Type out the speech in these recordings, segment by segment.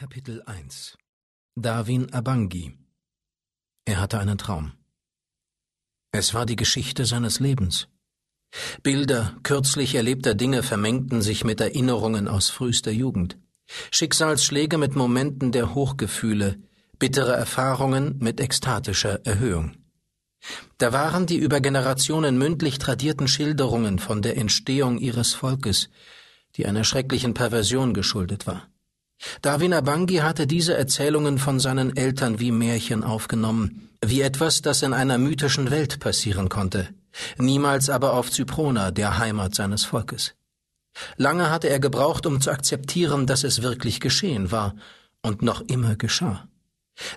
Kapitel 1 Darwin Abangi Er hatte einen Traum. Es war die Geschichte seines Lebens. Bilder kürzlich erlebter Dinge vermengten sich mit Erinnerungen aus frühester Jugend. Schicksalsschläge mit Momenten der Hochgefühle, bittere Erfahrungen mit ekstatischer Erhöhung. Da waren die über Generationen mündlich tradierten Schilderungen von der Entstehung ihres Volkes, die einer schrecklichen Perversion geschuldet war. Darwin Abangi hatte diese Erzählungen von seinen Eltern wie Märchen aufgenommen, wie etwas, das in einer mythischen Welt passieren konnte, niemals aber auf Zyprona, der Heimat seines Volkes. Lange hatte er gebraucht, um zu akzeptieren, dass es wirklich geschehen war und noch immer geschah.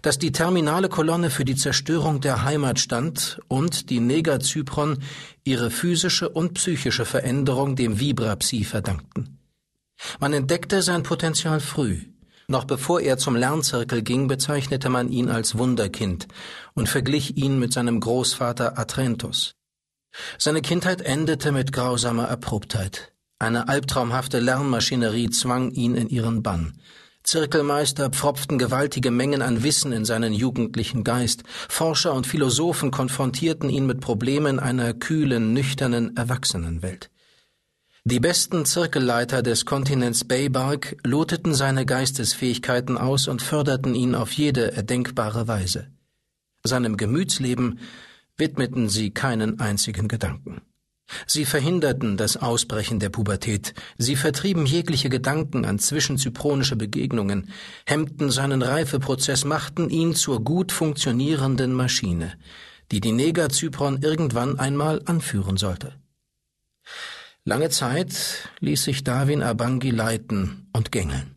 Dass die terminale Kolonne für die Zerstörung der Heimat stand und die Neger Zypron ihre physische und psychische Veränderung dem Vibrapsi verdankten. Man entdeckte sein Potenzial früh. Noch bevor er zum Lernzirkel ging, bezeichnete man ihn als Wunderkind und verglich ihn mit seinem Großvater Atrentos. Seine Kindheit endete mit grausamer Erprobtheit. Eine albtraumhafte Lernmaschinerie zwang ihn in ihren Bann. Zirkelmeister pfropften gewaltige Mengen an Wissen in seinen jugendlichen Geist, Forscher und Philosophen konfrontierten ihn mit Problemen einer kühlen, nüchternen Erwachsenenwelt. Die besten Zirkelleiter des Kontinents Baybark loteten seine Geistesfähigkeiten aus und förderten ihn auf jede erdenkbare Weise. Seinem Gemütsleben widmeten sie keinen einzigen Gedanken. Sie verhinderten das Ausbrechen der Pubertät, sie vertrieben jegliche Gedanken an zwischenzypronische Begegnungen, hemmten seinen Reifeprozess, machten ihn zur gut funktionierenden Maschine, die die Neger Zypron irgendwann einmal anführen sollte. Lange Zeit ließ sich Darwin Abangi leiten und gängeln.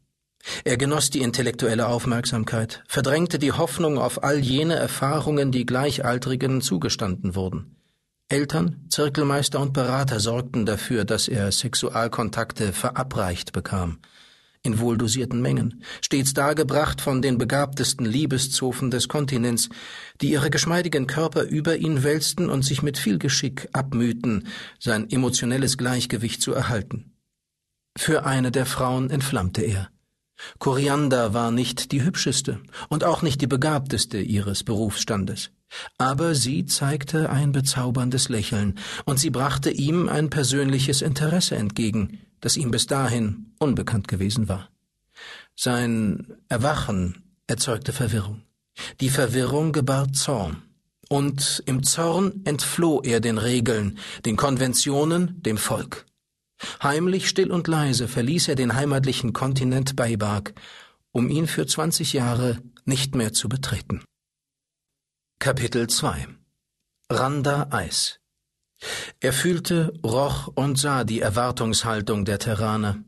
Er genoss die intellektuelle Aufmerksamkeit, verdrängte die Hoffnung auf all jene Erfahrungen, die Gleichaltrigen zugestanden wurden. Eltern, Zirkelmeister und Berater sorgten dafür, dass er Sexualkontakte verabreicht bekam in wohldosierten Mengen, stets dargebracht von den begabtesten Liebeszofen des Kontinents, die ihre geschmeidigen Körper über ihn wälzten und sich mit viel Geschick abmühten, sein emotionelles Gleichgewicht zu erhalten. Für eine der Frauen entflammte er. Koriander war nicht die hübscheste und auch nicht die begabteste ihres Berufsstandes. Aber sie zeigte ein bezauberndes Lächeln, und sie brachte ihm ein persönliches Interesse entgegen, das ihm bis dahin unbekannt gewesen war. Sein Erwachen erzeugte Verwirrung. Die Verwirrung gebar Zorn. Und im Zorn entfloh er den Regeln, den Konventionen, dem Volk. Heimlich, still und leise verließ er den heimatlichen Kontinent Baybark, um ihn für zwanzig Jahre nicht mehr zu betreten. Kapitel 2 Randa Eis er fühlte, roch und sah die Erwartungshaltung der Terraner,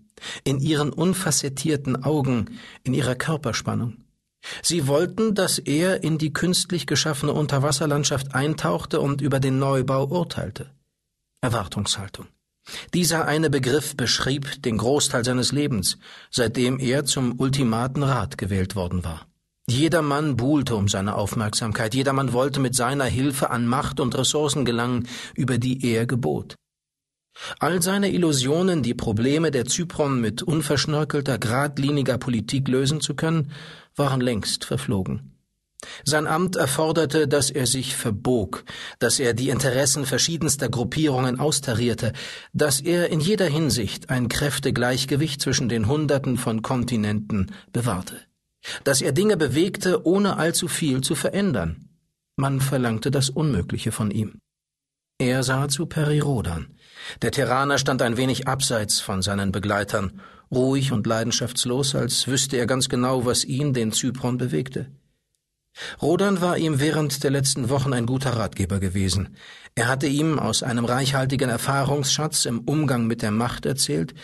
in ihren unfacettierten Augen, in ihrer Körperspannung. Sie wollten, dass er in die künstlich geschaffene Unterwasserlandschaft eintauchte und über den Neubau urteilte. Erwartungshaltung. Dieser eine Begriff beschrieb den Großteil seines Lebens, seitdem er zum ultimaten Rat gewählt worden war. Jedermann buhlte um seine Aufmerksamkeit, jedermann wollte mit seiner Hilfe an Macht und Ressourcen gelangen, über die er gebot. All seine Illusionen, die Probleme der Zypron mit unverschnörkelter, geradliniger Politik lösen zu können, waren längst verflogen. Sein Amt erforderte, dass er sich verbog, dass er die Interessen verschiedenster Gruppierungen austarierte, dass er in jeder Hinsicht ein Kräftegleichgewicht zwischen den Hunderten von Kontinenten bewahrte dass er Dinge bewegte, ohne allzu viel zu verändern. Man verlangte das Unmögliche von ihm. Er sah zu Perirodan. Der Terraner stand ein wenig abseits von seinen Begleitern, ruhig und leidenschaftslos, als wüsste er ganz genau, was ihn, den Zypron, bewegte. Rodan war ihm während der letzten Wochen ein guter Ratgeber gewesen. Er hatte ihm aus einem reichhaltigen Erfahrungsschatz im Umgang mit der Macht erzählt,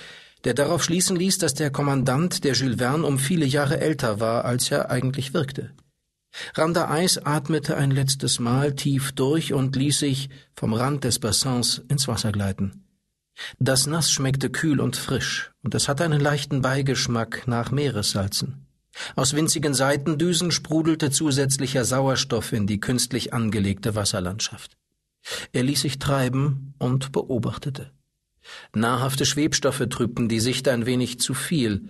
der darauf schließen ließ, dass der Kommandant der Jules Verne um viele Jahre älter war, als er eigentlich wirkte. Randa Eis atmete ein letztes Mal tief durch und ließ sich vom Rand des Bassins ins Wasser gleiten. Das Nass schmeckte kühl und frisch, und es hatte einen leichten Beigeschmack nach Meeressalzen. Aus winzigen Seitendüsen sprudelte zusätzlicher Sauerstoff in die künstlich angelegte Wasserlandschaft. Er ließ sich treiben und beobachtete. Nahrhafte Schwebstoffe trübten die Sicht ein wenig zu viel.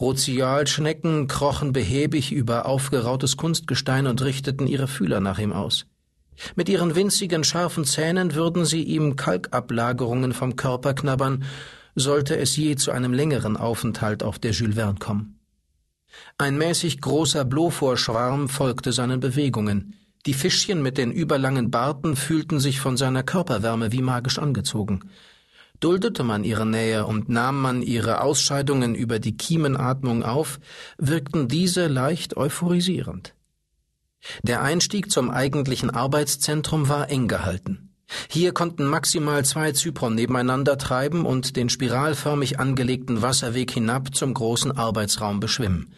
Rozialschnecken krochen behäbig über aufgerautes Kunstgestein und richteten ihre Fühler nach ihm aus. Mit ihren winzigen, scharfen Zähnen würden sie ihm Kalkablagerungen vom Körper knabbern, sollte es je zu einem längeren Aufenthalt auf der Jules Verne kommen. Ein mäßig großer Blofor-Schwarm folgte seinen Bewegungen. Die Fischchen mit den überlangen Barten fühlten sich von seiner Körperwärme wie magisch angezogen. Duldete man ihre Nähe und nahm man ihre Ausscheidungen über die Kiemenatmung auf, wirkten diese leicht euphorisierend. Der Einstieg zum eigentlichen Arbeitszentrum war eng gehalten. Hier konnten maximal zwei Zypern nebeneinander treiben und den spiralförmig angelegten Wasserweg hinab zum großen Arbeitsraum beschwimmen.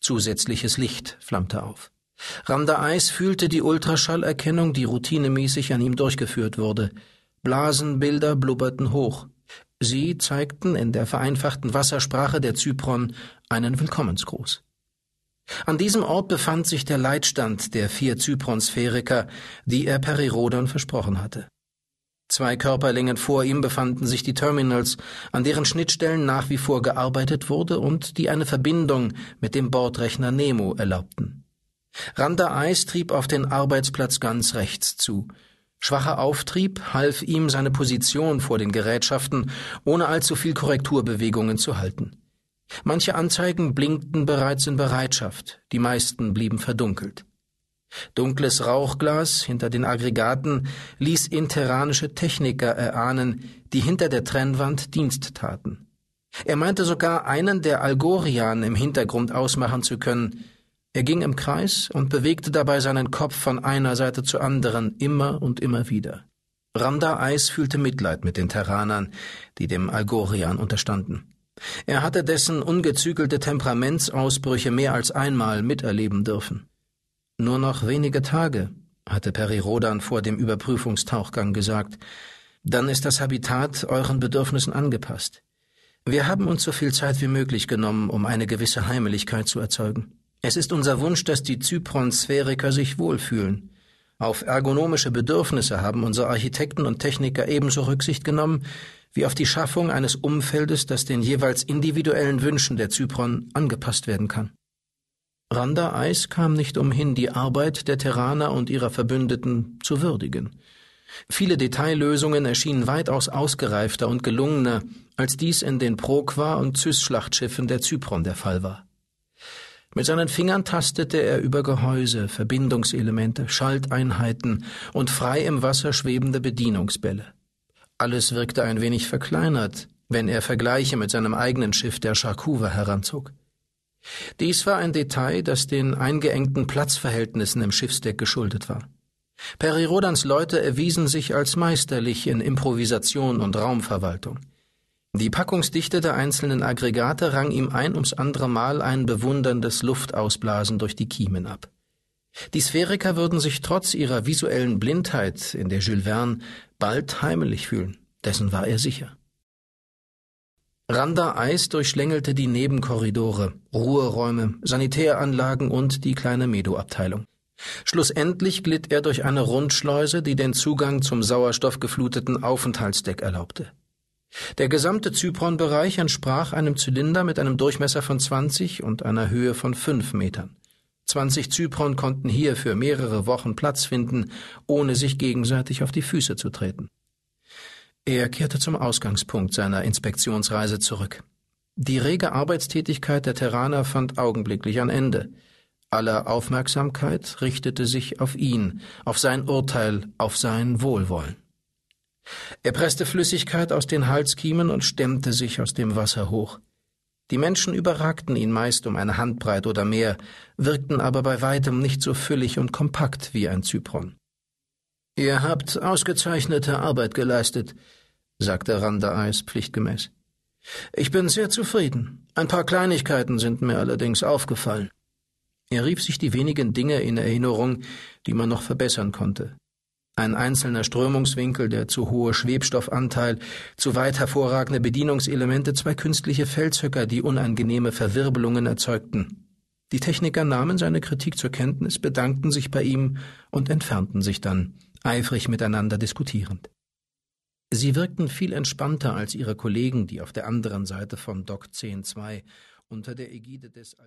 Zusätzliches Licht flammte auf. Randa Eis fühlte die Ultraschallerkennung, die routinemäßig an ihm durchgeführt wurde. Blasenbilder blubberten hoch. Sie zeigten in der vereinfachten Wassersprache der Zypron einen Willkommensgruß. An diesem Ort befand sich der Leitstand der vier Zypron-Sphäriker, die er Perirodon versprochen hatte. Zwei Körperlängen vor ihm befanden sich die Terminals, an deren Schnittstellen nach wie vor gearbeitet wurde und die eine Verbindung mit dem Bordrechner Nemo erlaubten. Randa Eis trieb auf den Arbeitsplatz ganz rechts zu. Schwacher Auftrieb half ihm, seine Position vor den Gerätschaften ohne allzu viel Korrekturbewegungen zu halten. Manche Anzeigen blinkten bereits in Bereitschaft, die meisten blieben verdunkelt. Dunkles Rauchglas hinter den Aggregaten ließ interranische Techniker erahnen, die hinter der Trennwand Dienst taten. Er meinte sogar einen der Algorian im Hintergrund ausmachen zu können. Er ging im Kreis und bewegte dabei seinen Kopf von einer Seite zur anderen immer und immer wieder. Randa Eis fühlte Mitleid mit den Terranern, die dem Algorian unterstanden. Er hatte dessen ungezügelte Temperamentsausbrüche mehr als einmal miterleben dürfen. Nur noch wenige Tage, hatte Peri Rodan vor dem Überprüfungstauchgang gesagt, dann ist das Habitat euren Bedürfnissen angepasst. Wir haben uns so viel Zeit wie möglich genommen, um eine gewisse Heimeligkeit zu erzeugen. Es ist unser Wunsch, dass die Zypron-Sphäriker sich wohlfühlen. Auf ergonomische Bedürfnisse haben unsere Architekten und Techniker ebenso Rücksicht genommen wie auf die Schaffung eines Umfeldes, das den jeweils individuellen Wünschen der Zypron angepasst werden kann. Randa Eis kam nicht umhin, die Arbeit der Terraner und ihrer Verbündeten zu würdigen. Viele Detaillösungen erschienen weitaus ausgereifter und gelungener, als dies in den Prokwa- und Zys-Schlachtschiffen der Zypron der Fall war. Mit seinen Fingern tastete er über Gehäuse, Verbindungselemente, Schalteinheiten und frei im Wasser schwebende Bedienungsbälle. Alles wirkte ein wenig verkleinert, wenn er Vergleiche mit seinem eigenen Schiff der Charkuva heranzog. Dies war ein Detail, das den eingeengten Platzverhältnissen im Schiffsdeck geschuldet war. Perirodans Leute erwiesen sich als meisterlich in Improvisation und Raumverwaltung. Die Packungsdichte der einzelnen Aggregate rang ihm ein ums andere Mal ein bewunderndes Luftausblasen durch die Kiemen ab. Die Sphäriker würden sich trotz ihrer visuellen Blindheit in der Jules Verne bald heimelig fühlen, dessen war er sicher. Randa Eis durchschlängelte die Nebenkorridore, Ruheräume, Sanitäranlagen und die kleine Medo-Abteilung. Schlussendlich glitt er durch eine Rundschleuse, die den Zugang zum sauerstoffgefluteten Aufenthaltsdeck erlaubte. Der gesamte Zypron-Bereich entsprach einem Zylinder mit einem Durchmesser von 20 und einer Höhe von 5 Metern. 20 Zypron konnten hier für mehrere Wochen Platz finden, ohne sich gegenseitig auf die Füße zu treten. Er kehrte zum Ausgangspunkt seiner Inspektionsreise zurück. Die rege Arbeitstätigkeit der Terraner fand augenblicklich ein Ende. Aller Aufmerksamkeit richtete sich auf ihn, auf sein Urteil, auf sein Wohlwollen. Er presste Flüssigkeit aus den Halskiemen und stemmte sich aus dem Wasser hoch. Die Menschen überragten ihn meist um eine Handbreit oder mehr, wirkten aber bei weitem nicht so füllig und kompakt wie ein Zypron. Ihr habt ausgezeichnete Arbeit geleistet, sagte Randa Eis pflichtgemäß. Ich bin sehr zufrieden. Ein paar Kleinigkeiten sind mir allerdings aufgefallen. Er rief sich die wenigen Dinge in Erinnerung, die man noch verbessern konnte. Ein einzelner Strömungswinkel, der zu hohe Schwebstoffanteil, zu weit hervorragende Bedienungselemente, zwei künstliche Felshöcker, die unangenehme Verwirbelungen erzeugten. Die Techniker nahmen seine Kritik zur Kenntnis, bedankten sich bei ihm und entfernten sich dann, eifrig miteinander diskutierend. Sie wirkten viel entspannter als ihre Kollegen, die auf der anderen Seite von Dock 10.2 unter der Ägide des